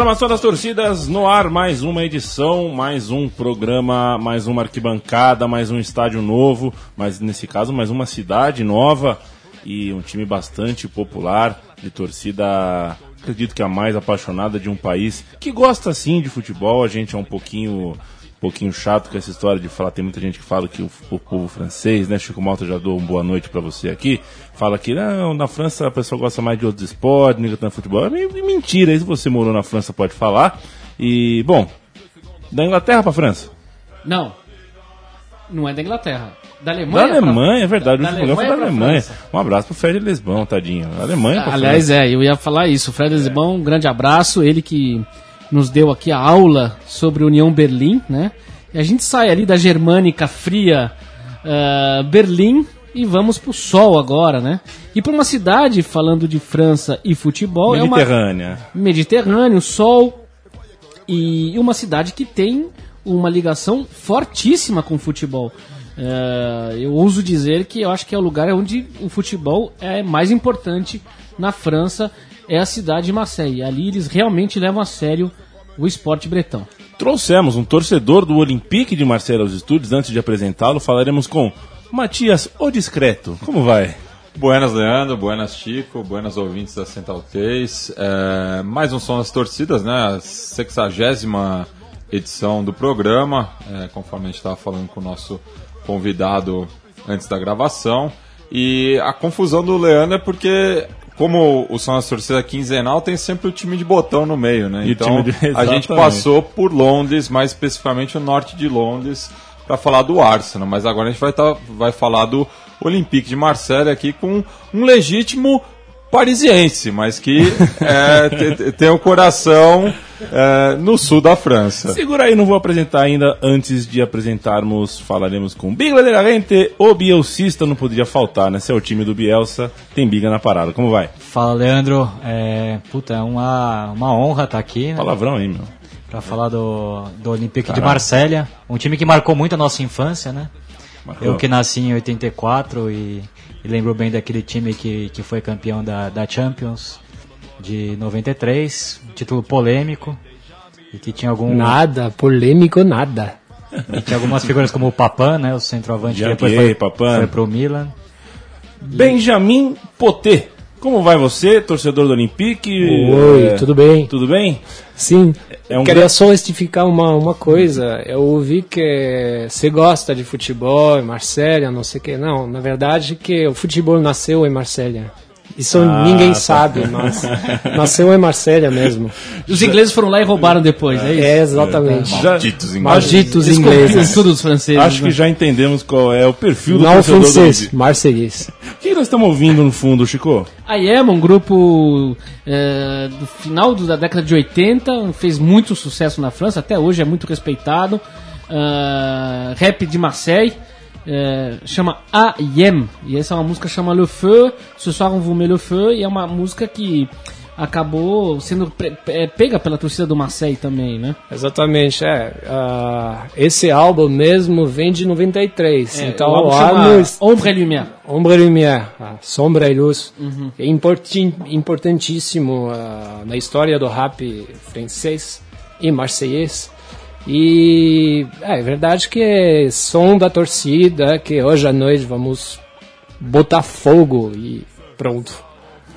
Programação das torcidas no ar, mais uma edição, mais um programa, mais uma arquibancada, mais um estádio novo, mas nesse caso mais uma cidade nova e um time bastante popular, de torcida, acredito que a mais apaixonada de um país que gosta sim de futebol, a gente é um pouquinho pouquinho chato com essa história de falar. Tem muita gente que fala que o, o povo francês, né? Chico Malta já dou uma boa noite para você aqui. Fala que não, na França a pessoa gosta mais de outros esportes, ninguém tá futebol. É mentira, se você morou na França pode falar. E, bom, da Inglaterra para França? Não. Não é da Inglaterra. Da Alemanha? Da Alemanha, pra... é verdade. Da, o último foi da Alemanha. Um abraço pro Fred Lisbão, tadinho. Da Alemanha pra Aliás, França. é, eu ia falar isso. O Fred Lisbão, um grande abraço. Ele que nos deu aqui a aula sobre União Berlim, né? E a gente sai ali da germânica fria uh, Berlim e vamos pro sol agora, né? E para uma cidade, falando de França e futebol, Mediterrânea. é uma... Mediterrâneo, sol e uma cidade que tem uma ligação fortíssima com o futebol. Uh, eu ouso dizer que eu acho que é o lugar onde o futebol é mais importante na França é a cidade de Marseille. Ali eles realmente levam a sério o esporte bretão. Trouxemos um torcedor do Olympique de Marseille aos estúdios. Antes de apresentá-lo, falaremos com Matias O Discreto. Como vai? Buenas, Leandro. Buenas, Chico. Buenas, ouvintes da Central 3. É, mais um som das torcidas, né? A sexagésima edição do programa, é, conforme a gente estava falando com o nosso convidado antes da gravação. E a confusão do Leandro é porque como o Som das Torcidas quinzenal, tem sempre o time de botão no meio, né? E então de... a gente passou por Londres, mais especificamente o norte de Londres, para falar do Arsenal. Mas agora a gente vai, tá, vai falar do Olympique de Marseille aqui com um legítimo parisiense, mas que é, tem o um coração é, no sul da França. Segura aí, não vou apresentar ainda. Antes de apresentarmos, falaremos com Bigla de Garente, o bielcista não poderia faltar, né? Se é o time do Bielsa, tem biga na parada. Como vai? Fala, Leandro. É, puta, é uma, uma honra estar tá aqui. Né? Palavrão aí, meu. Pra falar do, do Olympique de Marselha, um time que marcou muito a nossa infância, né? Marcou. Eu que nasci em 84 e e lembro bem daquele time que, que foi campeão da, da Champions de 93, título polêmico. E que tinha algum. Nada, polêmico nada. E tinha algumas figuras como o Papan, né? O centroavante que depois foi, Papan. foi pro Milan. Benjamin Poté. Como vai você, torcedor do Olympique? Oi, é... tudo bem? Tudo bem? Sim. É um Queria só justificar uma, uma coisa. Eu ouvi que você gosta de futebol em Marselha, não sei o que. Não, na verdade que o futebol nasceu em Marselha. Isso ah, ninguém tá. sabe, mas nasceu em Marselha mesmo. Os ingleses foram lá e roubaram depois, é, é isso? É, exatamente. É, Malditos ingleses. Malditos ingleses. Tudo os franceses. Acho né? que já entendemos qual é o perfil do Não francês, marseguês. O que nós estamos ouvindo no fundo, Chico? A Yema, um grupo é, do final da década de 80, fez muito sucesso na França, até hoje é muito respeitado. Uh, rap de Marseille é, chama A Yem. E essa é uma música chama Le Feu, Ce soir on vous met le feu, e é uma música que acabou sendo é, pega pela torcida do Marseille também, né? Exatamente, é. Uh, esse álbum mesmo vem de 93. É, então o, ano Ombre Lumière. Ombre Lumière, uh, Sombra e Luz. Uhum. É importantíssimo uh, na história do rap francês e marseillês. E é, é verdade que é som da torcida, que hoje à noite vamos botar fogo e pronto.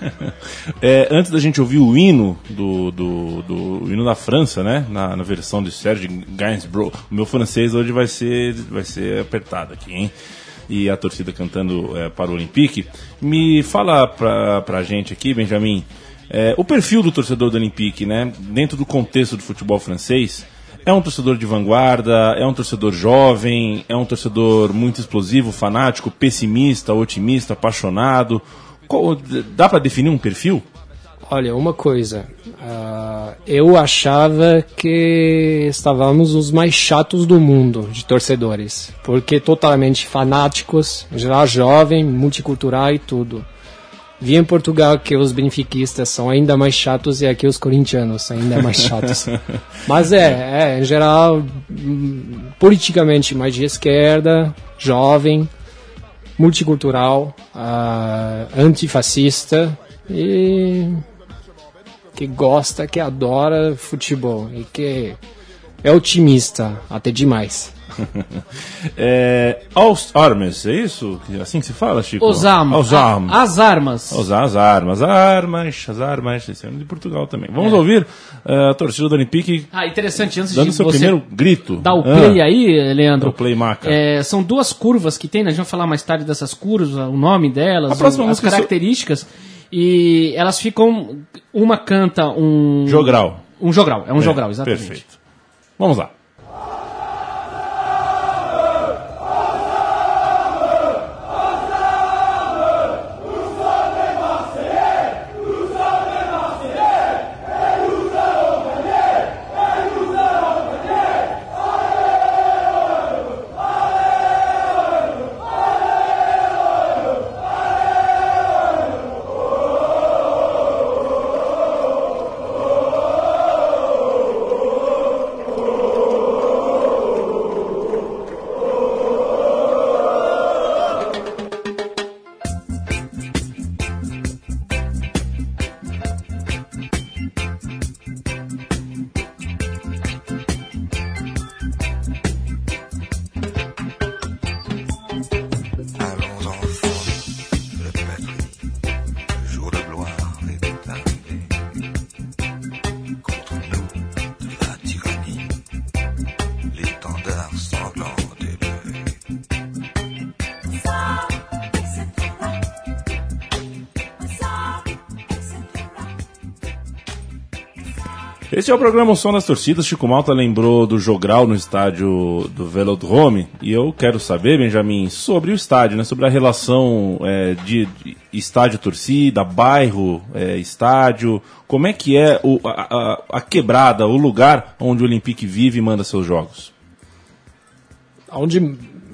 é, antes da gente ouvir o hino do, do, do hino da França, né? Na, na versão de Serge Gainsbourg, o meu francês hoje vai ser, vai ser apertado aqui, hein? E a torcida cantando é, para o Olympique. Me fala pra, pra gente aqui, Benjamin, é, o perfil do torcedor do Olympique, né? Dentro do contexto do futebol francês, é um torcedor de vanguarda, é um torcedor jovem, é um torcedor muito explosivo, fanático, pessimista, otimista, apaixonado. Qual, dá para definir um perfil? Olha, uma coisa. Uh, eu achava que estávamos os mais chatos do mundo de torcedores, porque totalmente fanáticos, já jovem, multicultural e tudo. Vi em Portugal que os benfiquistas são ainda mais chatos e aqui os corintianos são ainda mais chatos. Mas é, é, em geral, politicamente mais de esquerda, jovem, multicultural, uh, antifascista e que gosta, que adora futebol e que é otimista até demais. é, aos armas, é isso? Assim que se fala, Chico? Os armas. Aos armas. As armas. Os, as armas. Armas, as armas. Esse é de Portugal também. Vamos é. ouvir uh, a torcida do Olympique. Ah, interessante. Antes dando de seu primeiro grito. Dar o play ah, aí, Leandro. O play maca. É, são duas curvas que tem, né? A gente vai falar mais tarde dessas curvas, o nome delas, o, as características. So... E elas ficam. Uma canta um. Jogral. Um jogral, é um é, jogral, exatamente. Perfeito. Vamos lá. Esse é o programa Som das Torcidas. Chico Malta lembrou do jogral no estádio do Velodrome. E eu quero saber, Benjamin, sobre o estádio, né? sobre a relação é, de, de estádio-torcida, bairro, é, estádio. Como é que é o, a, a, quebrada, o lugar onde o Olympique vive e manda seus jogos? Onde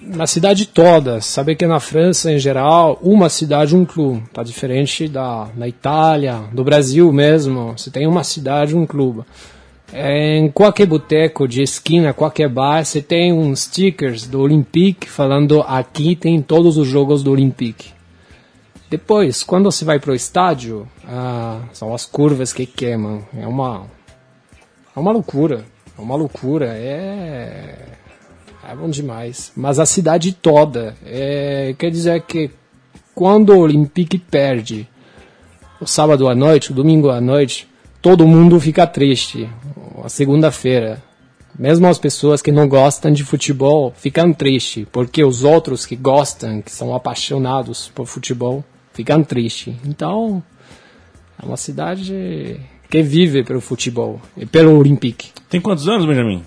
na cidade toda. Saber que na França, em geral, uma cidade, um clube. Tá diferente da na Itália, do Brasil mesmo. Você tem uma cidade, um clube. É, em qualquer boteco de esquina, qualquer bar, você tem uns stickers do Olympique falando aqui tem todos os jogos do Olympique. Depois, quando você vai pro estádio, ah, são as curvas que queimam. É uma, é uma loucura. É uma loucura. É é bom demais. Mas a cidade toda. É, quer dizer que quando o Olympique perde o sábado à noite, o domingo à noite, todo mundo fica triste. A segunda-feira. Mesmo as pessoas que não gostam de futebol ficam tristes, porque os outros que gostam, que são apaixonados por futebol, ficam tristes. Então, é uma cidade que vive pelo futebol e pelo Olympique. Tem quantos anos, Benjamin?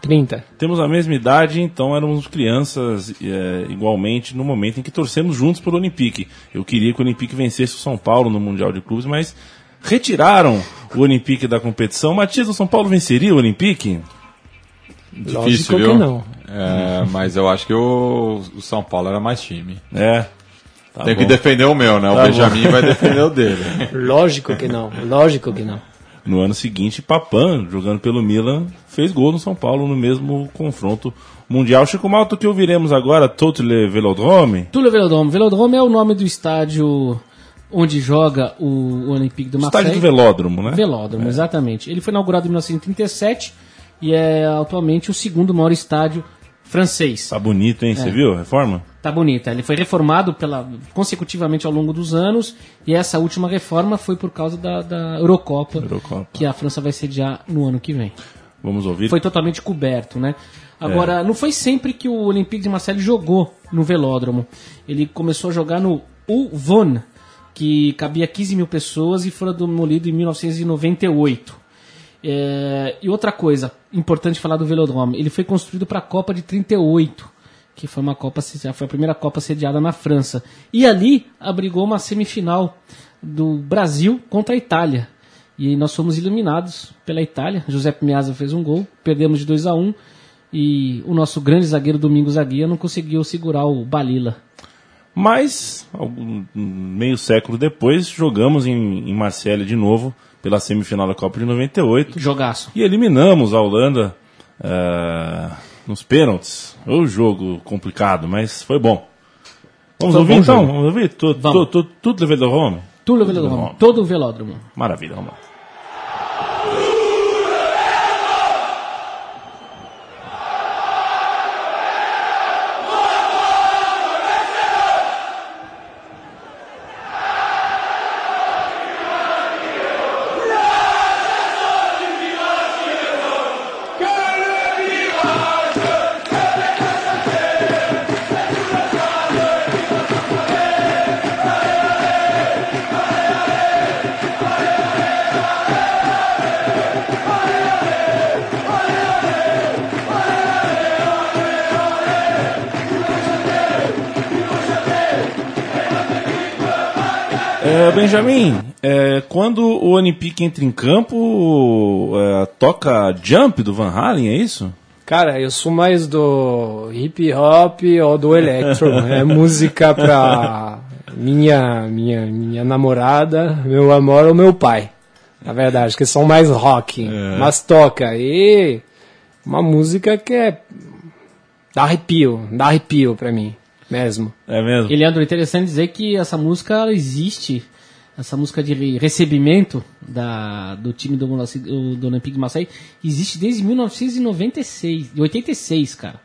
30. Temos a mesma idade, então éramos crianças é, igualmente no momento em que torcemos juntos pelo Olympique. Eu queria que o Olympique vencesse o São Paulo no Mundial de Clubes, mas retiraram o Olympique da competição. Matias, o São Paulo venceria o Olympique? Difícil, Lógico viu? que não. É, mas eu acho que o, o, São Paulo era mais time. É. Tá Tem bom. que defender o meu, né? Tá o Benjamin bom. vai defender o dele. Lógico que não. Lógico que não. No ano seguinte, Papan, jogando pelo Milan, fez gol no São Paulo no mesmo confronto mundial. Chico Malto, que ouviremos agora, Totle Velodrome? Totle Velodrome. Velodrome é o nome do estádio onde joga o Olympique do Marseille. Estádio do Velódromo, né? Velódromo, é. exatamente. Ele foi inaugurado em 1937 e é atualmente o segundo maior estádio francês. Tá bonito, hein? Você é. viu a reforma? Tá bonita. Ele foi reformado pela, consecutivamente ao longo dos anos e essa última reforma foi por causa da, da Eurocopa, Eurocopa, que a França vai sediar no ano que vem. Vamos ouvir. Foi totalmente coberto, né? Agora, é. não foi sempre que o Olympique de Marseille jogou no velódromo. Ele começou a jogar no Uvon, que cabia 15 mil pessoas e foi demolido em 1998. É, e outra coisa importante falar do Velodrome, ele foi construído para a Copa de 38, que foi uma Copa, foi a primeira Copa sediada na França. E ali abrigou uma semifinal do Brasil contra a Itália. E nós fomos eliminados pela Itália. José Meazza fez um gol, perdemos de 2 a 1 um, e o nosso grande zagueiro Domingos Aguia não conseguiu segurar o Balila. Mas, meio século depois, jogamos em, em Marselha de novo pela semifinal da Copa de 98. Jogaço. E eliminamos a Holanda uh, nos pênaltis. Foi um jogo complicado, mas foi bom. Vamos ouvir então? Vamos ouvir? Tudo, tudo, tudo, tudo Velodrome? Tudo Velodrome. Todo o velódromo. Maravilha, vamos lá. É, Benjamin, é, quando o Olympique entra em campo, é, toca Jump do Van Halen, é isso? Cara, eu sou mais do hip hop ou do electro. é música pra minha, minha, minha namorada, meu amor ou meu pai. Na verdade, que são mais rock. É. Mas toca. E uma música que é. dá arrepio, dá arrepio pra mim. Mesmo. É mesmo? E Leandro, interessante dizer que essa música existe essa música de recebimento da, do time do, do Olympique de Marseille existe desde 1996, 86, cara.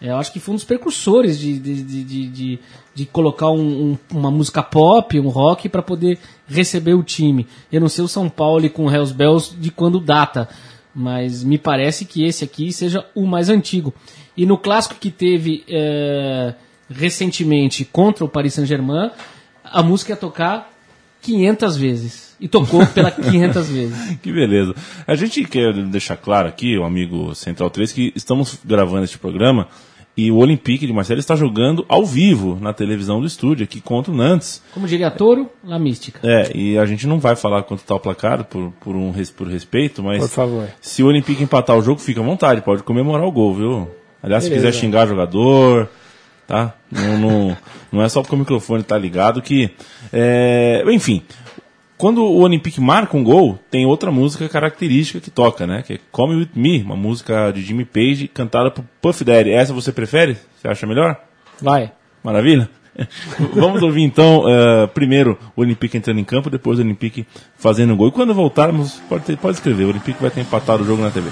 É, eu acho que foi um dos precursores de, de, de, de, de colocar um, um, uma música pop, um rock, para poder receber o time. Eu não sei o São Paulo com o Hells Bells de quando data, mas me parece que esse aqui seja o mais antigo. E no clássico que teve é, recentemente contra o Paris Saint-Germain, a música ia tocar 500 vezes. E tocou pela 500 vezes. Que beleza. A gente quer deixar claro aqui, o amigo Central 3, que estamos gravando este programa e o Olympique de Marseille está jogando ao vivo na televisão do estúdio aqui contra o Nantes. Como diria Toro, La Mística. É, e a gente não vai falar quanto está o placar por, por, um, por respeito, mas por favor. se o Olympique empatar o jogo, fica à vontade, pode comemorar o gol, viu? Aliás, beleza. se quiser xingar jogador, tá? Não, não, não é só porque o microfone tá ligado que. É, enfim, quando o Olympique marca um gol, tem outra música característica que toca, né? Que é Come With Me, uma música de Jimmy Page cantada por Puff Daddy. Essa você prefere? Você acha melhor? Vai. Maravilha? Vamos ouvir então, uh, primeiro o Olympique entrando em campo, depois o Olympique fazendo um gol. E quando voltarmos, pode, ter, pode escrever, o Olympique vai ter empatado o jogo na TV.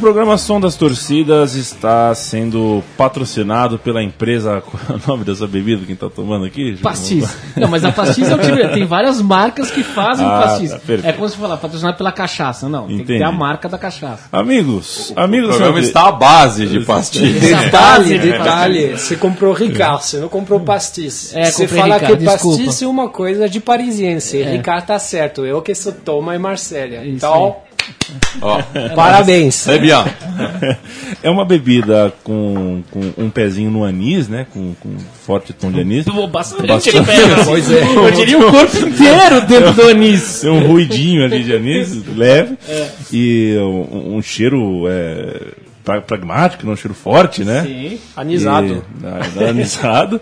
Programa Som das Torcidas está sendo patrocinado pela empresa. Qual é o nome dessa bebida que está tomando aqui? Pastis. Não, mas a Pastis é o tipo. Tem várias marcas que fazem ah, pastis. Tá, é como se falar, patrocinado pela cachaça. Não, Entendi. tem que ter a marca da cachaça. Amigos, amigos. O programa está à base de pastis. Detalhe, detalhe. Você comprou Ricard, você não comprou pastis. É, você fala Ricard, que desculpa. pastis é uma coisa de parisiense. É. Ricard tá certo. Eu que sou Toma e Marcélia. Então. Aí. Ó, Parabéns. É, bien. é uma bebida com, com um pezinho no anis, né? Com, com forte tom de anis. Bastante, bastante. Pois é. Eu diria o corpo inteiro dentro do anis. Tem um ruidinho ali de anis, leve. É. E um, um cheiro é, pragmático, um cheiro forte, né? Sim. Anisado. E, anisado.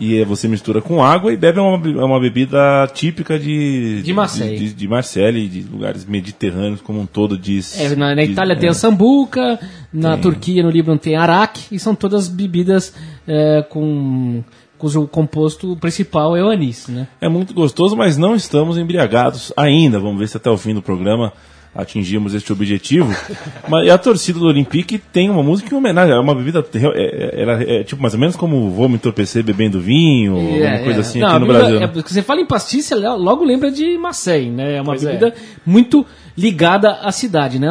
E você mistura com água e bebe é uma, é uma bebida típica de, de Marseille. De, de, de Marseille, de lugares mediterrâneos como um todo diz. É, na, na Itália tem a sambuca, na tem. Turquia, no Líbano tem araque, e são todas bebidas é, com cujo composto principal é o anis, né? É muito gostoso, mas não estamos embriagados ainda. Vamos ver se até o fim do programa atingimos este objetivo. Mas a torcida do Olympique tem uma música em homenagem, é uma bebida é, é, é, tipo mais ou menos como vou me entorpecer bebendo vinho, é, alguma coisa assim Não, aqui no bebida, Brasil. É, porque você fala em pastice, logo lembra de Marseille, né? É uma pois bebida muito ligada à cidade, né?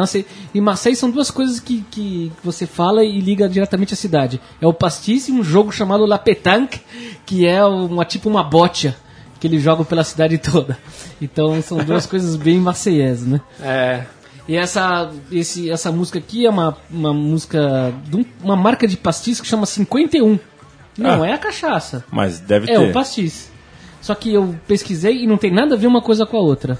Em Marseille são duas coisas que, que você fala e liga diretamente à cidade. É o pastice e um jogo chamado La Pétanque, que é uma tipo uma bocha que eles jogam pela cidade toda. Então são duas coisas bem marseillesas, né? É. E essa, esse, essa música aqui é uma, uma música de uma marca de pastis que chama 51. Não ah, é a cachaça. Mas deve é ter. É o pastis. Só que eu pesquisei e não tem nada a ver uma coisa com a outra.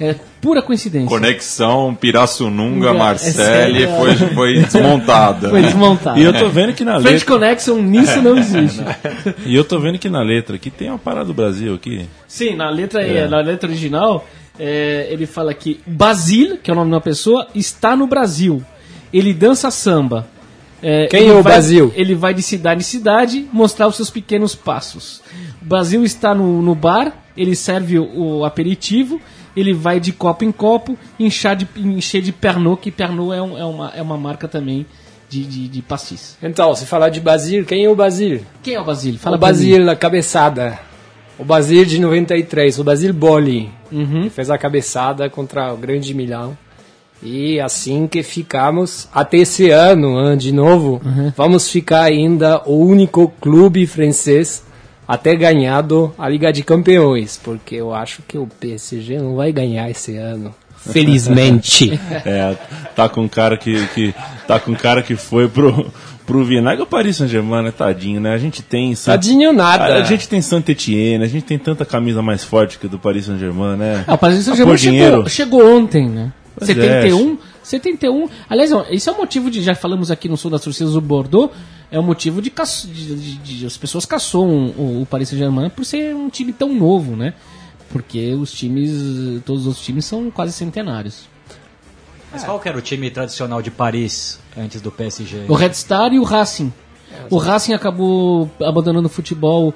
É pura coincidência. Conexão Pirassununga, Marcele é, foi, foi desmontada. Foi desmontada. E eu tô vendo que na letra. French Connection nisso não existe. e eu tô vendo que na letra aqui tem uma parada do Brasil aqui. Sim, na letra, é. na letra original, é, ele fala que Basil, que é o nome de uma pessoa, está no Brasil. Ele dança samba. É, Quem é o vai, Brasil? Ele vai de cidade em cidade mostrar os seus pequenos passos. O Brasil está no, no bar, ele serve o, o aperitivo ele vai de copo em copo encher de, encher de Pernod, que Pernod é, um, é, uma, é uma marca também de, de, de pastis. Então, se falar de Basile, quem é o Basile? Quem é o Basile? Fala o Basile, a cabeçada. O Basile de 93, o Basile Boli, uhum. que fez a cabeçada contra o Grande Milão. E assim que ficamos, até esse ano, de novo, uhum. vamos ficar ainda o único clube francês até ganhado a Liga de Campeões, porque eu acho que o PSG não vai ganhar esse ano. Felizmente. é, tá com cara que, que tá com cara que foi pro pro Vinagre o Paris Saint-Germain, né? Tadinho, né? A gente tem Tadinho nada. A, a gente tem Saint-Etienne, a gente tem tanta camisa mais forte que a do Paris Saint-Germain, né? Ah, o Paris Saint-Germain chegou, chegou, ontem, né? Pois 71, é. 71. Aliás, isso é um motivo de já falamos aqui no Sul das Torcidas do Bordeaux é um motivo de, de, de, de as pessoas caçam o, o Paris Saint-Germain por ser um time tão novo, né? Porque os times, todos os times são quase centenários. Mas qual que era o time tradicional de Paris antes do PSG? O Red Star e o Racing. O Racing acabou abandonando o futebol,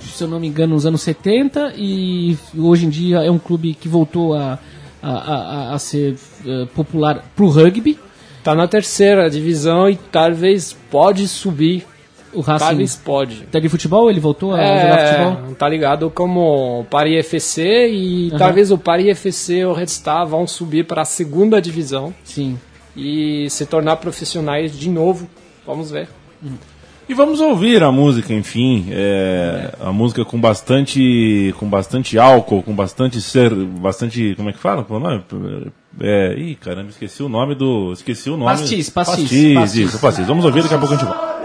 se eu não me engano, nos anos 70 e hoje em dia é um clube que voltou a, a, a, a ser uh, popular para o rugby tá na terceira divisão e talvez pode subir. O Racing talvez pode. Tá de futebol? Ele voltou a é, jogar futebol? Tá ligado como Paris FC e uhum. talvez o Paris FC e o Red Star vão subir para a segunda divisão. Sim. E se tornar profissionais de novo. Vamos ver. Uhum. E vamos ouvir a música, enfim, é, a música com bastante, com bastante álcool, com bastante ser, bastante, como é que fala? Qual é o nome? É, ih, caramba, esqueci o nome do, esqueci o nome. Pastis, pastis. Pastis, pastis. isso, pastis. Vamos ouvir, daqui a pouco a gente volta.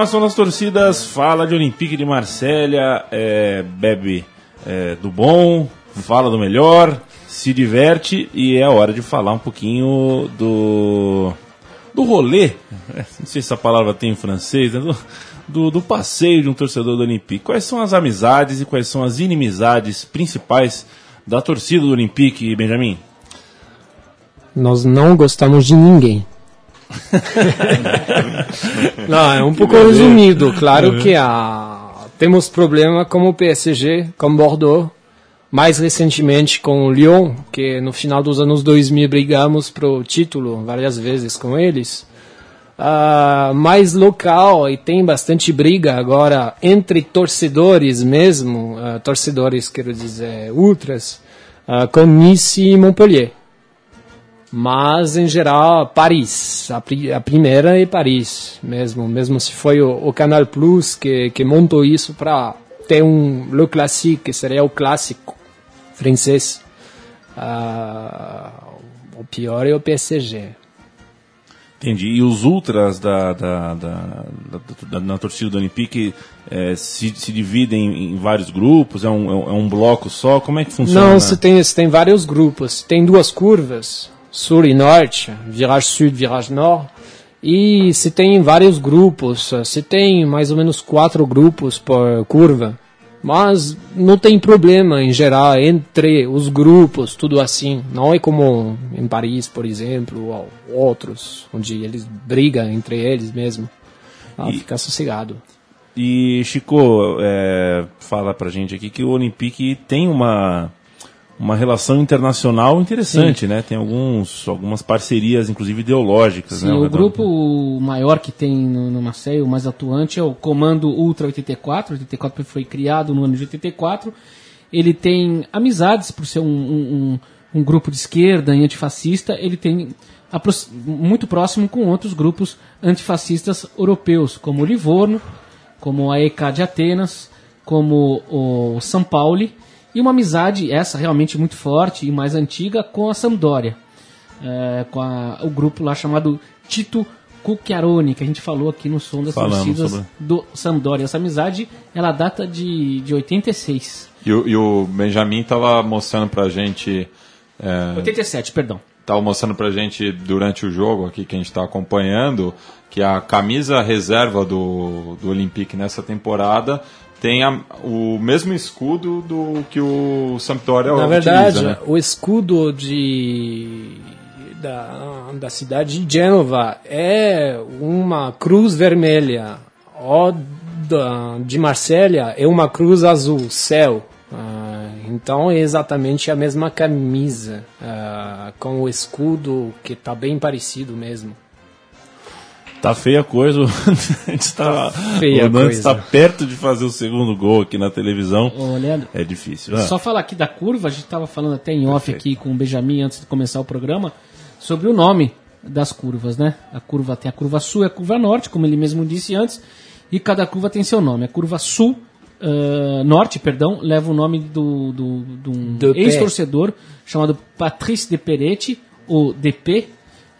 Programação das torcidas fala de Olympique de Marselha, é, bebe é, do bom, fala do melhor, se diverte e é hora de falar um pouquinho do do rolê, não sei se essa palavra tem em francês, né? do, do, do, passeio de um torcedor do Olympique. Quais são as amizades e quais são as inimizades principais da torcida do Olympique, Benjamin? Nós não gostamos de ninguém. Não, é um pouco resumido. Claro uhum. que a, temos problema como o PSG, com Bordeaux, mais recentemente com o Lyon, que no final dos anos 2000 brigamos pro título várias vezes com eles. Uh, mais local e tem bastante briga agora entre torcedores mesmo, uh, torcedores quero dizer ultras, uh, com Nice e Montpellier. Mas, em geral, Paris. A, a, primeira é Paris mesmo. Mesmo se foi o, o Canal Plus que, que montou isso para ter um Le Classique, que seria o clássico francês. Ah, o pior é o PSG. Entendi. E os ultras da, da, da, da na torcida do Olympique é, se, se dividem em vários grupos? É um, é um bloco só? Como é que funciona? Não, você tem, você tem vários grupos. Tem duas curvas, sul e norte, virage sud, virage nord. E se tem vários grupos, se tem mais ou menos quatro grupos por curva. Mas não tem problema em geral entre os grupos, tudo assim. Não é como em Paris, por exemplo, ou outros, onde eles brigam entre eles mesmo. Ah, e, fica sossegado. E Chico, é, fala pra gente aqui que o Olympique tem uma uma relação internacional interessante, Sim. né? Tem alguns, algumas parcerias, inclusive ideológicas. Sim, né, o grupo maior que tem no, no Marseille, o mais atuante, é o Comando Ultra 84. 84 foi criado no ano de 84. Ele tem amizades por ser um, um, um grupo de esquerda e antifascista. Ele tem muito próximo com outros grupos antifascistas europeus, como o Livorno, como a EK de Atenas, como o São Paulo e uma amizade, essa realmente muito forte e mais antiga, com a Sampdoria. É, com a, o grupo lá chamado Tito Cucchiaroni, que a gente falou aqui no som das Falamos torcidas sobre... do Sampdoria. Essa amizade, ela data de, de 86. E o, e o Benjamin estava mostrando pra gente... É... 87, perdão. Estava mostrando pra gente durante o jogo aqui que a gente está acompanhando que a camisa reserva do, do Olympique nessa temporada tem a, o mesmo escudo do que o Sampdoria Na verdade, né? o escudo de da, da cidade de Gênova é uma cruz vermelha. O da, de Marsella é uma cruz azul, céu. Uh, então é exatamente a mesma camisa, uh, com o escudo que está bem parecido mesmo. Tá feia a coisa. a gente tá, feia o Nantes está perto de fazer o segundo gol aqui na televisão. Ô, Leandro, é difícil. Ah. Só falar aqui da curva, a gente estava falando até em off Perfeito. aqui com o Benjamin antes de começar o programa, sobre o nome das curvas, né? A curva tem a curva sul e a curva norte, como ele mesmo disse antes, e cada curva tem seu nome. A curva sul, uh, norte, perdão, leva o nome do, do, do um ex-torcedor chamado Patrice de Peretti, ou DP,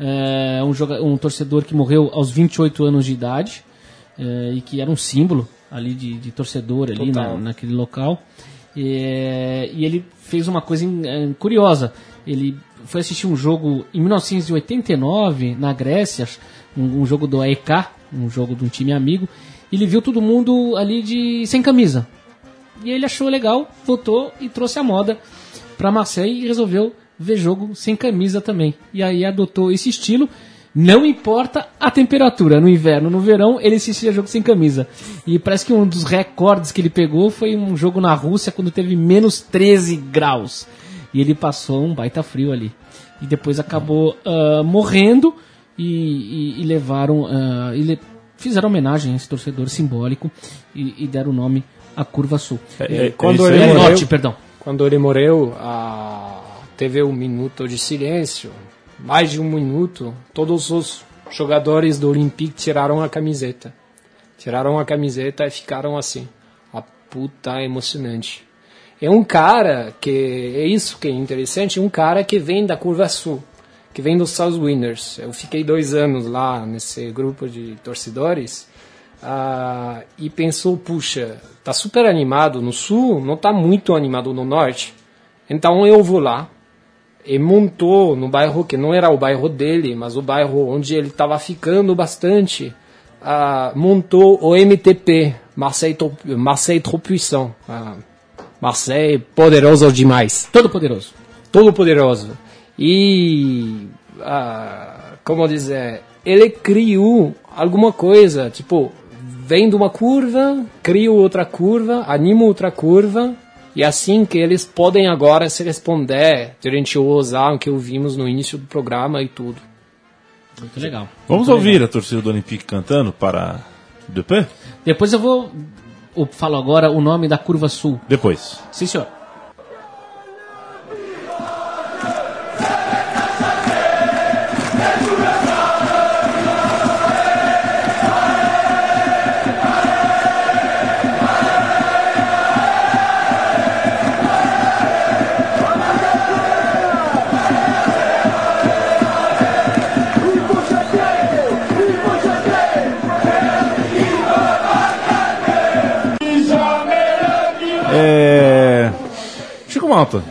é, um, jogador, um torcedor que morreu aos 28 anos de idade é, e que era um símbolo ali de, de torcedor ali na, naquele local. E, e, ele fez uma coisa é, curiosa. Ele foi assistir um jogo em 1989 na Grécia, um, um jogo do AEK, um jogo de um time amigo. E ele viu todo mundo ali de sem camisa. E ele achou legal, voltou e trouxe a moda para Marseille e resolveu ver jogo sem camisa também. E aí adotou esse estilo. Não importa a temperatura, no inverno, no verão, ele assistia jogo sem camisa. E parece que um dos recordes que ele pegou foi um jogo na Rússia quando teve menos 13 graus. E ele passou um baita frio ali. E depois acabou uh, morrendo e, e, e levaram. Uh, e le fizeram homenagem a esse torcedor simbólico e, e deram o nome à Curva Sul. É, é, quando ele morreu, norte, perdão. Quando ele morreu, a teve um minuto de silêncio, mais de um minuto, todos os jogadores do Olympique tiraram a camiseta. Tiraram a camiseta e ficaram assim. A puta emocionante. É um cara que é isso que é interessante, um cara que vem da curva sul, que vem dos South Winners. Eu fiquei dois anos lá nesse grupo de torcedores uh, e pensou, puxa, tá super animado no sul, não tá muito animado no norte. Então eu vou lá, e montou no bairro que não era o bairro dele, mas o bairro onde ele estava ficando bastante, uh, montou o MTP, Marseille, Marseille Trop Puissant. Uh, Marseille poderoso demais. Todo poderoso. Todo poderoso. E, uh, como dizer, ele criou alguma coisa, tipo, vem de uma curva, cria outra curva, anima outra curva, e assim que eles podem agora se responder durante o Ozan que ouvimos no início do programa e tudo. Muito legal. Vamos Muito ouvir legal. a torcida do Olympique cantando para Dupé? Depois eu vou. Eu falo agora o nome da curva sul. Depois. Sim, senhor.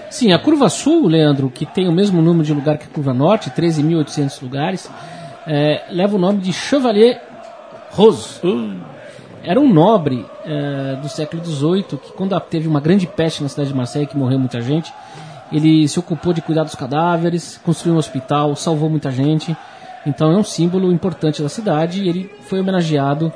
Sim, a curva sul, Leandro, que tem o mesmo número de lugar que a curva norte, 13.800 lugares, é, leva o nome de Chevalier Rose. Era um nobre é, do século XVIII que, quando teve uma grande peste na cidade de Marseille, que morreu muita gente, ele se ocupou de cuidar dos cadáveres, construiu um hospital, salvou muita gente. Então é um símbolo importante da cidade e ele foi homenageado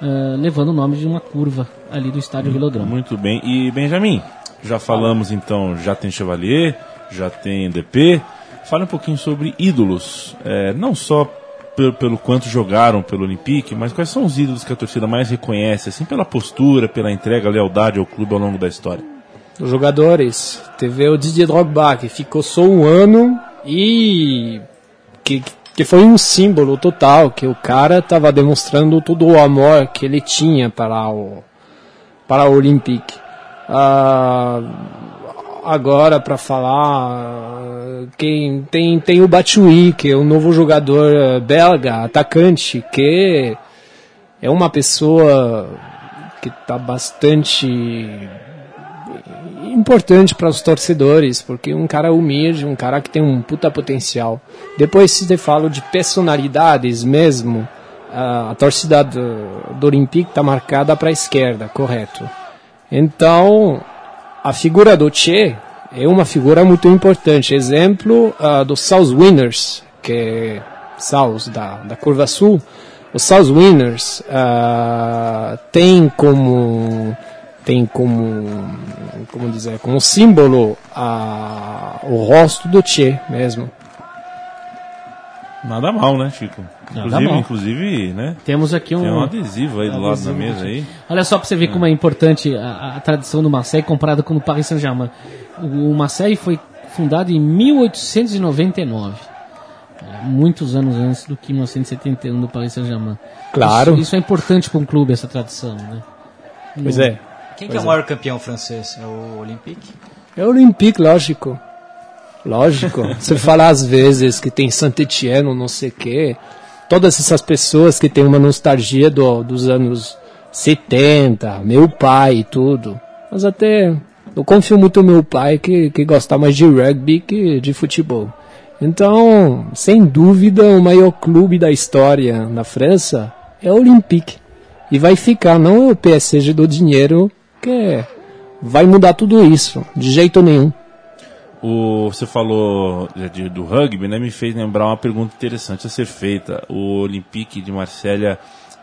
uh, levando o nome de uma curva ali do estádio Velodrome. Muito bem. E Benjamin, já falamos então, já tem Chevalier, já tem DP. Fale um pouquinho sobre ídolos, é, não só pelo, pelo, quanto jogaram pelo Olympique, mas quais são os ídolos que a torcida mais reconhece, assim, pela postura, pela entrega, lealdade ao clube ao longo da história? Os jogadores, teve o Didier Drogba, que ficou só um ano e que, que foi um símbolo total, que o cara estava demonstrando todo o amor que ele tinha para o, para o Olympique. Uh, agora para falar quem tem tem o Batshuayi que é um novo jogador eh, belga atacante que é uma pessoa que está bastante importante para os torcedores porque um cara humilde um cara que tem um puta potencial. Depois se eu falo de personalidades mesmo a, a torcida do, do Olympique está marcada para a esquerda correto então a figura do Che é uma figura muito importante. Exemplo uh, do South Winners, que South da, da Curva Sul. Os South Winners uh, tem como tem como como dizer como símbolo uh, o rosto do Che mesmo. Nada mal, né, Chico? Inclusive, mal. inclusive, né? Temos aqui um, Tem um adesivo aí do lado da mesa aí. Olha só para você ver é. como é importante a, a tradição do Marseille comparada com o Paris Saint-Germain. O, o Marseille foi fundado em 1899. É, muitos anos antes do que 1971 do Paris Saint-Germain. Claro. Isso, isso, é importante para um clube, essa tradição, né? Pois é. Quem pois que é o maior campeão francês? É o Olympique? É o Olympique, lógico. Lógico. Você fala às vezes que tem Saint-Etienne, não sei o quê. Todas essas pessoas que têm uma nostalgia do, dos anos 70, meu pai e tudo. Mas até eu confio muito no meu pai que, que gosta mais de rugby que de futebol. Então, sem dúvida, o maior clube da história na França é o Olympique. E vai ficar, não é o PSG do dinheiro, que vai mudar tudo isso, de jeito nenhum. O, você falou de, do rugby, né? Me fez lembrar uma pergunta interessante a ser feita. O Olympique de Marselha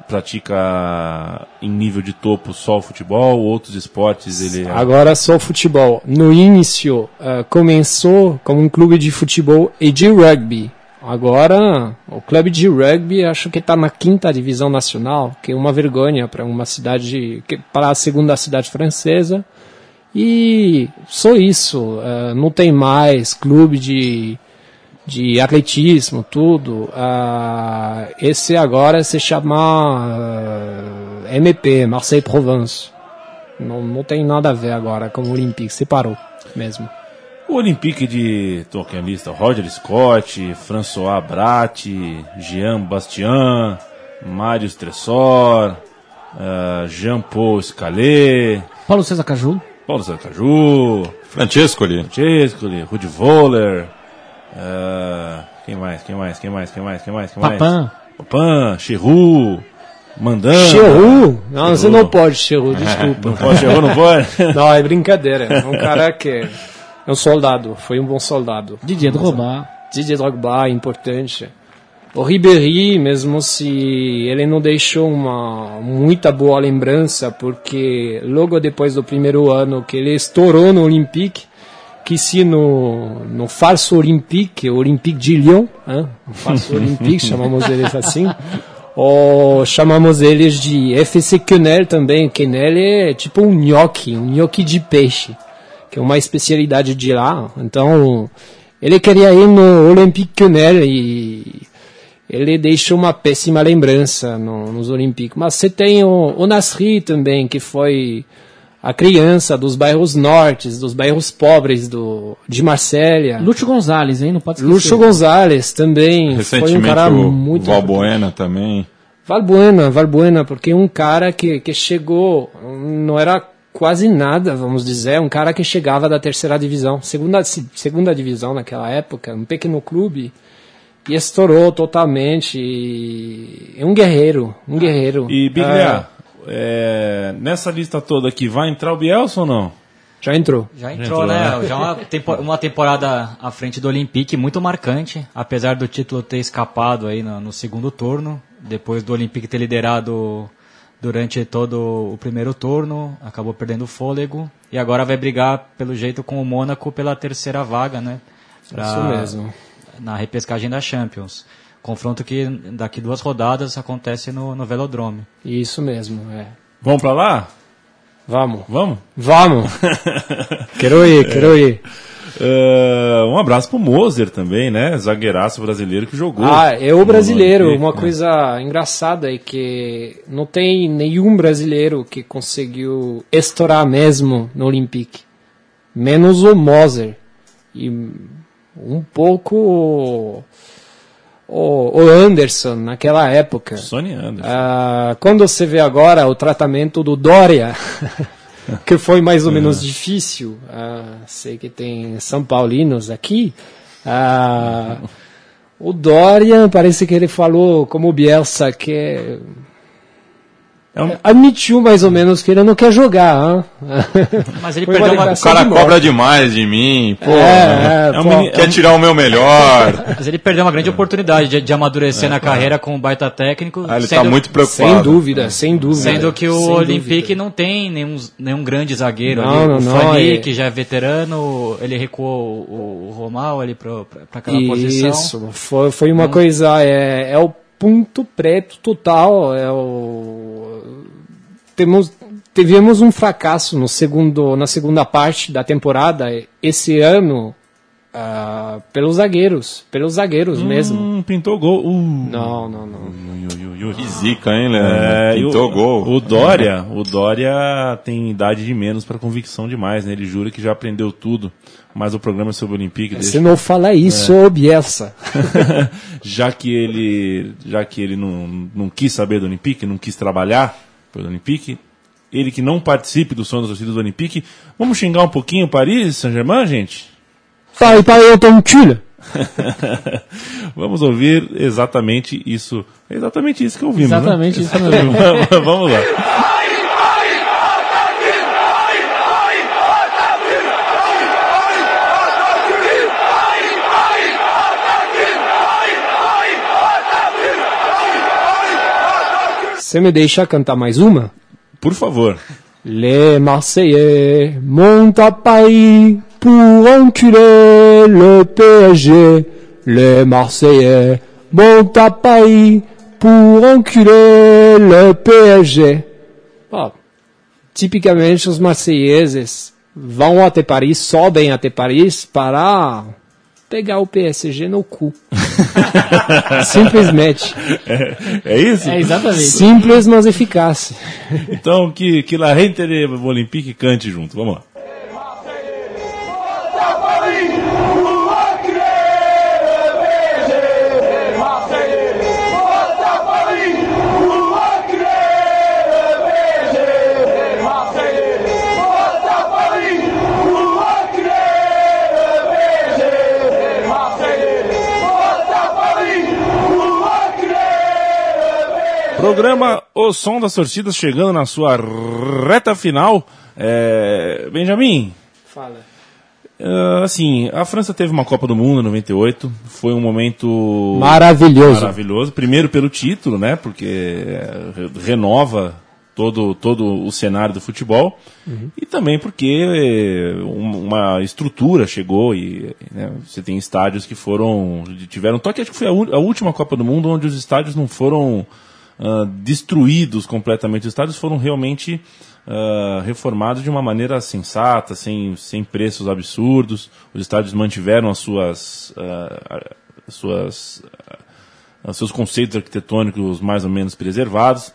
pratica em nível de topo só o futebol, outros esportes ele Agora só futebol. No início uh, começou como um clube de futebol e de rugby. Agora o clube de rugby acho que está na quinta divisão nacional, que é uma vergonha para uma cidade, para a segunda cidade francesa. E só isso, uh, não tem mais clube de, de atletismo, tudo. Uh, esse agora se chama uh, eh, MP, Marseille Provence. Não, não tem nada a ver agora com o Olympique, separou mesmo. O Olympique de toquem lista, Roger Scott, François Brat, Jean Bastian, Mário Stressor, Jean-Paul Scalé, Paulo César Caju. Paulo Zacaju, Francesco ali. Francesco ali, Rudy Voller. Uh, quem mais? Quem mais? Quem mais? Quem mais? Quem mais? Quem mais? Papan. Papan, Cherru, Mandando. Cherru? Não, você não pode, Cherru, desculpa. não pode, Cherru não pode? não, é brincadeira. É um cara que é um soldado, foi um bom soldado. Didier Drogba. Didier Drogba, importante. O Ribéry, mesmo se ele não deixou uma muita boa lembrança, porque logo depois do primeiro ano que ele estourou no Olympique, que se no, no falso Olympique, Olympique de Lyon, hein? falso Olympique, chamamos eles assim, ou chamamos eles de FC Quenelle também, Quenelle é tipo um nhoque, um nhoque de peixe, que é uma especialidade de lá, então ele queria ir no Olympique Quenelle e ele deixa uma péssima lembrança no, nos Olímpicos. Mas você tem o, o Nasri também, que foi a criança dos bairros nortes, dos bairros pobres do, de Marsella. Lúcio Gonzalez, hein? Não pode esquecer. Lúcio Gonzalez também. Foi um cara o, muito. Valbuena também. Valbuena, Valbuena, porque um cara que, que chegou, não era quase nada, vamos dizer, um cara que chegava da terceira divisão, segunda, segunda divisão naquela época, um pequeno clube, e estourou totalmente. E é um guerreiro, um guerreiro. E Biglia, é, nessa lista toda aqui, vai entrar o Bielsa ou não? Já entrou. Já entrou, né? Já uma, tempo, uma temporada à frente do Olympique muito marcante, apesar do título ter escapado aí no, no segundo turno, depois do Olympique ter liderado durante todo o primeiro turno, acabou perdendo o fôlego e agora vai brigar pelo jeito com o Mônaco pela terceira vaga, né? Pra, Isso mesmo. Na repescagem da Champions. Confronto que daqui duas rodadas acontece no, no Velodrome. Isso mesmo, é. Vamos para lá? Vamos. Vamos? Vamos. quero ir, quero ir. Uh, um abraço pro Moser também, né? Zagueiraço brasileiro que jogou. Ah, é o brasileiro. Uma né? coisa engraçada é que não tem nenhum brasileiro que conseguiu estourar mesmo no Olympique. Menos o Moser. E um pouco o, Anderson naquela época. Sony Anderson. Ah, quando você vê agora o tratamento do Dória, que foi mais ou é. menos difícil, ah, sei que tem São Paulinos aqui. Ah, o Dória parece que ele falou como o Bielsa que é um... Admitiu mais ou menos que ele não quer jogar. Mas ele perdeu uma... O cara cobra demais de mim. Pô, é, é, é um quer tirar o meu melhor. Mas ele perdeu uma grande oportunidade de, de amadurecer é, na carreira com um baita técnico. Ah, ele está muito preocupado. Sem dúvida, sem dúvida. Sendo que o Olympique não tem nenhum, nenhum grande zagueiro. Não, ali. Não, o Fanny, é- que já é veterano, ele recuou o, o Romal ali para aquela Isso, posição. Isso, foi, foi uma coisa. É, é o ponto preto total. É o... Temos, tivemos um fracasso no segundo, na segunda parte da temporada esse ano uh, pelos zagueiros, pelos zagueiros hum, mesmo. Pintou gol. Uh. Não, não, não. Que zica, hein, né? É, pintou o, gol. O Dória, o Dória tem idade de menos para convicção demais, né? Ele jura que já aprendeu tudo mas o programa é sobre o Olympique. Você deixa... não fala isso, é. Bielsa. já que ele, já que ele não, não quis saber do Olympique, não quis trabalhar pelo Olympique, ele que não participe do som das torcidas do Olympique, vamos xingar um pouquinho Paris Saint-Germain, gente? Sai para eu tranquilo. vamos ouvir exatamente isso. É exatamente isso que ouvimos. Né? Exatamente né? isso mesmo. vamos lá. Você me deixa cantar mais uma? Por favor. Les Marseillais montent à Paris pour enculer le PSG. Les Marseillais montent à Paris pour enculer le PSG. Oh, tipicamente os marseilleses vão até Paris, sobem até Paris para pegar o PSG no cu. Simplesmente. É, é, isso? É exatamente. Simples, mas eficaz. Então, que, que La Gente de Olympique cante junto. Vamos lá. Programa O Som das Torcidas chegando na sua reta final. É... Benjamin. Fala. Uh, assim, a França teve uma Copa do Mundo em 98, foi um momento maravilhoso. Maravilhoso, primeiro pelo título, né? Porque é, renova todo, todo o cenário do futebol uhum. e também porque uma estrutura chegou e né, você tem estádios que foram tiveram toque acho que foi a, a última Copa do Mundo onde os estádios não foram uh, destruídos completamente. Os estádios foram realmente uh, reformados de uma maneira sensata, sem, sem preços absurdos. Os estádios mantiveram as suas, uh, as suas, os seus conceitos arquitetônicos mais ou menos preservados.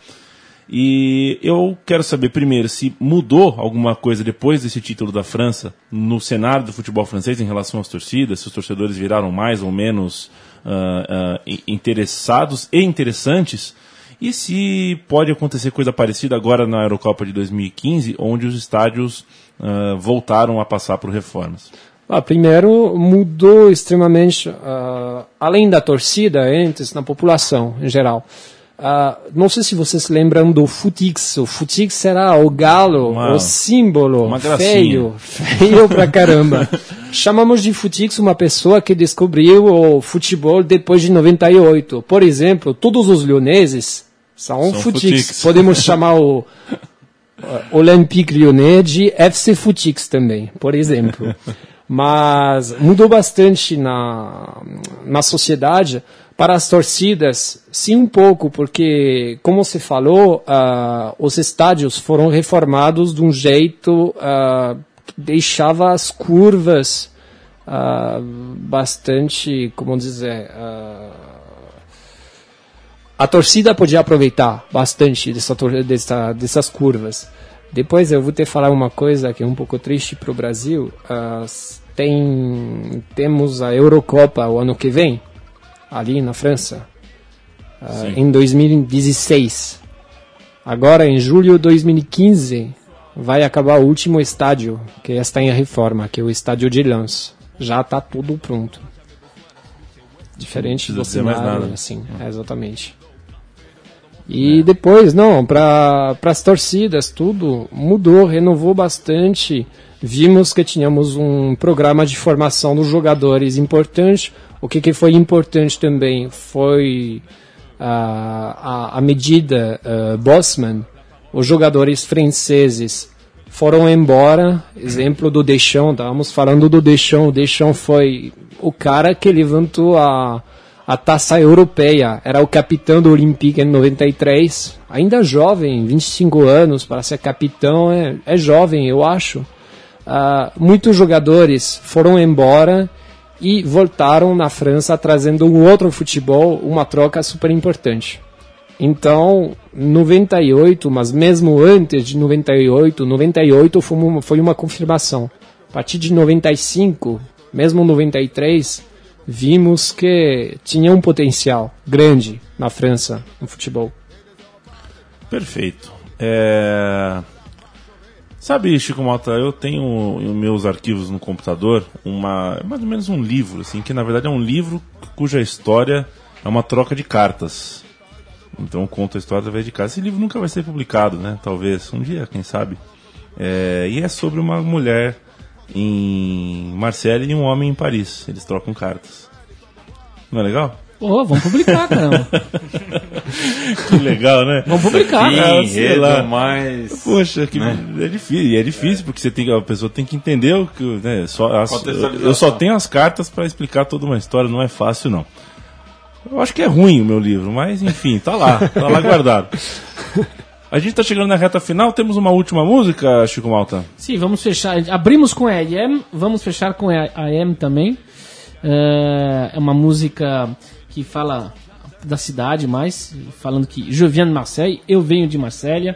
E eu quero saber primeiro se mudou alguma coisa depois desse título da França no cenário do futebol francês em relação às torcidas, se os torcedores viraram mais ou menos uh, uh, interessados e interessantes E se pode acontecer coisa parecida agora na Eurocopa de 2015, onde os estádios uh, voltaram a passar por reformas? Ah, primeiro, mudou extremamente, uh, além da torcida, antes, na população em geral. Uh, não sei se vocês se lembram do Futix. O Futix era o galo, uma, o símbolo feio, feio pra caramba. Chamamos de Futix uma pessoa que descobriu o futebol depois de 98. Por exemplo, todos os leoneses são, são Futix. Futix. Podemos chamar o Olympique Lyonnais de FC Futix também, por exemplo. Mas mudou bastante na, na sociedade. Para as torcidas, sim, um pouco, porque, como você falou, uh, os estádios foram reformados de um jeito uh, que deixava as curvas uh, bastante, como dizer, a torcida podia aproveitar bastante dessa, dessa, dessas curvas. Depois eu vou ter que falar uma coisa que é um pouco triste para o Brasil. Tem, temos a Eurocopa o ano que vem, ali na França, uh, em 2016. Agora, em julho de 2015, vai acabar o último estádio que está em reforma, que é o estádio de Lens. Já está tudo pronto. Diferente do cenário, mais nada. assim, é, exatamente. E é. depois, não, para as torcidas, tudo mudou, renovou bastante. Vimos que tínhamos um programa de formação dos jogadores importante. O que, que foi importante também foi a, a, a medida uh, Bosman. Os jogadores franceses foram embora. Exemplo do Deschamps, estávamos falando do Deschamps. O Deschamps foi o cara que levantou a a taça europeia. Era o capitão do Olympique em 93, ainda jovem, 25 anos, para ser capitão é, é jovem, eu acho. Uh, muitos jogadores foram embora e voltaram na França trazendo um outro futebol, uma troca super importante. Então, 98, mas mesmo antes de 98, 98 foi uma, foi uma confirmação. A partir de 95, mesmo 93, vimos que tinha um potencial grande na França no futebol. Perfeito. É... Sabe, Chico Malta, eu tenho em meus arquivos no computador uma mais ou menos um livro, assim, que na verdade é um livro cuja história é uma troca de cartas. Então conta a história através de cartas. Esse livro nunca vai ser publicado, né? Talvez um dia, quem sabe. É... E é sobre uma mulher em Marseille e um homem em Paris. Eles trocam cartas. Não é legal? Pô, vamos publicar, caramba. que legal, né? Vamos publicar. Que ah, enredo mais... Poxa, que né? é difícil. E é difícil porque você tem, a pessoa tem que entender o que... Né, só, as, eu só tenho as cartas para explicar toda uma história, não é fácil, não. Eu acho que é ruim o meu livro, mas enfim, tá lá, tá lá guardado. A gente está chegando na reta final, temos uma última música, Chico Malta? Sim, vamos fechar. Abrimos com a AM, vamos fechar com a AM também. É, é uma música que fala da cidade mais, falando que je viens de Marseille, eu venho de Marsella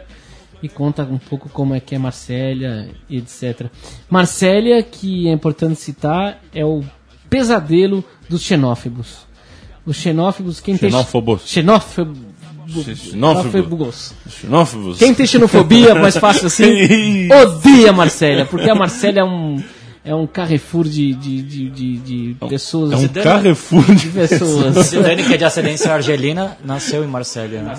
e conta um pouco como é que é Marsella, etc. Marsella, que é importante citar, é o pesadelo dos xenófobos. Os xenófobos, quem xenófobos. tem xenófobos Xenófobos. Xenófobos. Quem tem xenofobia, mais fácil assim, odeia Marcélia, porque a Marcélia é um, é um carrefour de, de, de, de, de é pessoas. É um Zidane, carrefour de pessoas. Zidane, que é de ascendência argelina, nasceu em Marselha. Né?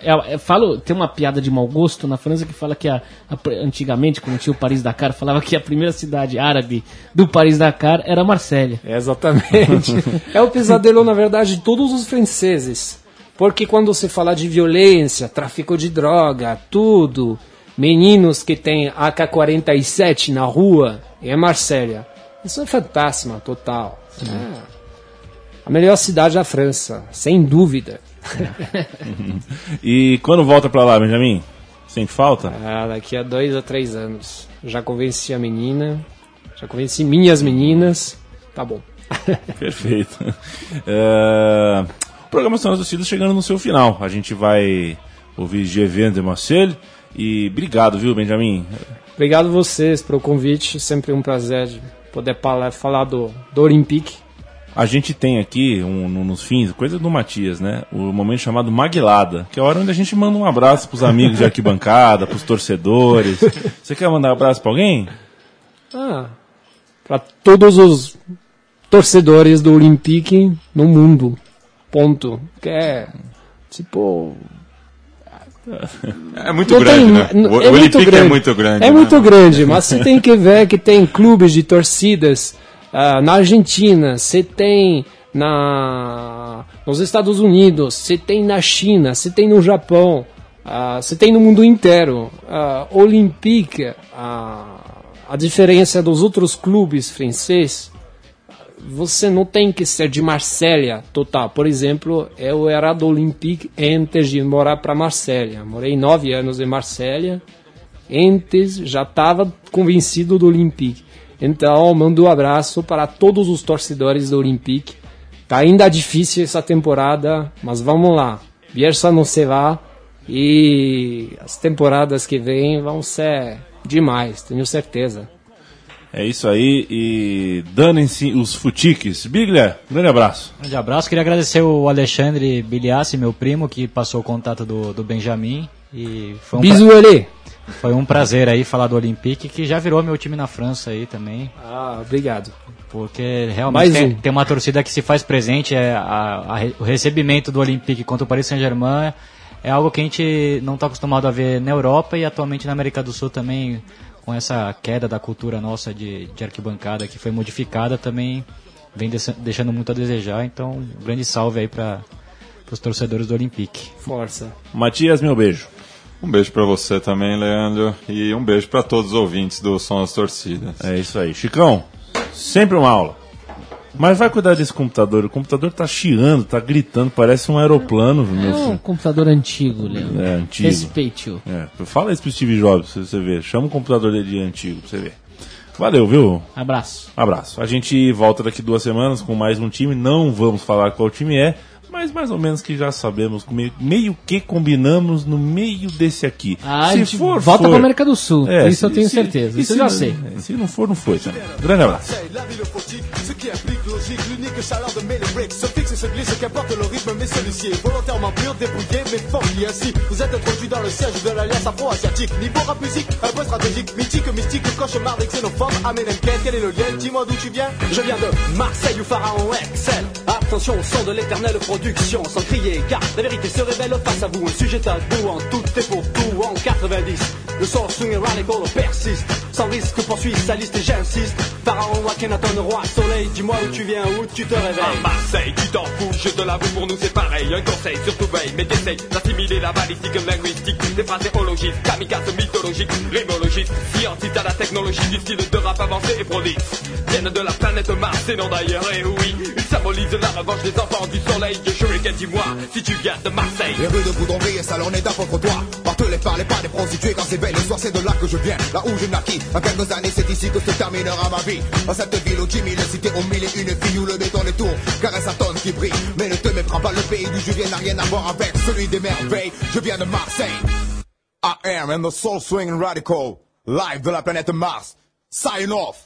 É, é, é, falo, tem uma piada de mau gosto na França que fala que a, a, antigamente, quando tinha o Paris-Dakar, falava que a primeira cidade árabe do Paris-Dakar era Marselha. É exatamente. é o pesadelo, na verdade, de todos os franceses. Porque quando você fala de violência, tráfico de droga, tudo, meninos que têm AK-47 na rua, é Marsella. Isso é fantasma total. É. A melhor cidade da França, sem dúvida. e quando volta para lá, Benjamin? Sente falta? Ah, daqui a dois a três anos. Já convenci a menina, já convenci minhas meninas. Tá bom. Perfeito. Uh, Programação das torcidas chegando no seu final. A gente vai ouvir GV de Marcel e obrigado, viu, Benjamin? Obrigado vocês pelo convite, sempre um prazer poder falar do, do Olympique. A gente tem aqui, um, no- nos fins, coisa do Matias, né? O momento chamado Maguilada, que é a hora onde a gente manda um abraço pros amigos de arquibancada, pros torcedores. Você quer mandar um abraço pra alguém? Ah, para todos os torcedores do Olympique no mundo. Ponto. Que é tipo É muito Não grande, tem- né? O, é o muito é grande. muito grande. É né? muito grande, mas você tem que ver que tem clubes de torcidas ah, na Argentina, você tem na nos Estados Unidos, você tem na China, você tem no Japão, ah, você tem no mundo inteiro. Ah, Olympique, ah, a diferença dos outros clubes franceses, você não tem que ser de Marsella total. Por exemplo, eu era do Olympique antes de morar para Marsella. Morei nove anos em Marsella. Antes já estava convencido do Olympique. Então, mando um abraço para todos os torcedores do Olympique. Tá ainda difícil essa temporada, mas vamos lá. Bielsa não se vá e as temporadas que vêm vão ser demais, tenho certeza. É isso aí e danem-se os futiques. Biglia, grande abraço. Grande abraço. Queria agradecer o Alexandre Biliassi, meu primo, que passou o contato do, do Benjamin. E foi um, pra- Bisu ele. foi um prazer aí falar do Olympique, que já virou meu time na França aí também. Ah, obrigado. Porque realmente tem, um. tem uma torcida que se faz presente, é a- a o recebimento do Olympique contra o Paris Saint-Germain é algo que a gente não está acostumado a ver na Europa e atualmente na América do Sul também, com essa queda da cultura nossa de, de arquibancada que foi modificada, também vem deixa- deixando muito a desejar. Então, um grande salve aí para os torcedores do Olympique. Força. Matias, meu beijo. Um beijo pra você também, Leandro. E um beijo pra todos os ouvintes do Som das Torcidas. É isso aí. Chicão, sempre uma aula. Mas vai cuidar desse computador. O computador tá chiando, tá gritando, parece um aeroplano, meu É um computador antigo, Leandro. É, antigo. Respeite-o. É, fala isso pro Steve Jobs, pra você ver. Chama o computador dele de antigo pra você ver. Valeu, viu? Abraço. Abraço. A gente volta daqui duas semanas com mais um time. Não vamos falar qual time é, mas mais ou menos que já sabemos, meio, meio que combinamos no meio desse aqui. Ah, a gente volta pra América do Sul. É, Isso eu se- tenho se- certeza. Isso se eu já sei. é, Se não for, não foi. Também. Grande abraço. Qui implique logique, l'unique chaleur de mes lyrics se fixe et se glisse, qu'importe le rythme, mais celui-ci est volontairement pur, débrouillé, mais fourni ainsi. Vous êtes introduit dans le siège de l'alliance afro-asiatique. Niveau rap musique, un peu stratégique, mythique, mystique, cauchemar des xénophobes, américaine, quel est le lien? Dis-moi d'où tu viens Je viens de Marseille où Pharaon excelle. Attention au son de l'éternelle production, sans crier, car la vérité se révèle face à vous. Un sujet tabou en tout et pour tout en 90. Le son swing et radical persiste, sans risque poursuit sa liste et j'insiste. Pharaon, Akhenaton, roi soleil, dis-moi où tu viens, où tu te À réveilles. Marseille, tu t'en fous, je te l'avoue, pour nous c'est pareil. Un conseil, surtout veille, mais t'essayes d'assimiler la balistique linguistique. Des phrases écologistes, kamikazes mythologiques, rimologistes, scientistes à la technologie du style de rap avancé et prolixe. Viennent de la planète Mars et non d'ailleurs, et oui, ils symbolisent la revanche des enfants du soleil. Shuriken, dis-moi, si tu viens de Marseille. Les rues de Boudonville et Salon et contre toi Par les phares, les pas des prostituées quand c'est belle le soir c'est de là que je viens Là où je naquis En quelques années c'est ici que se terminera ma vie. Dans cette ville où Jimmy le cité au mille et une filles Où le béton les tours caresse sa tonne qui brille. Mais ne te méprends pas le pays d'où je viens n'a rien à voir avec celui des merveilles. Je viens de Marseille. I am in the soul swing radical Live de la planète Mars. Sign off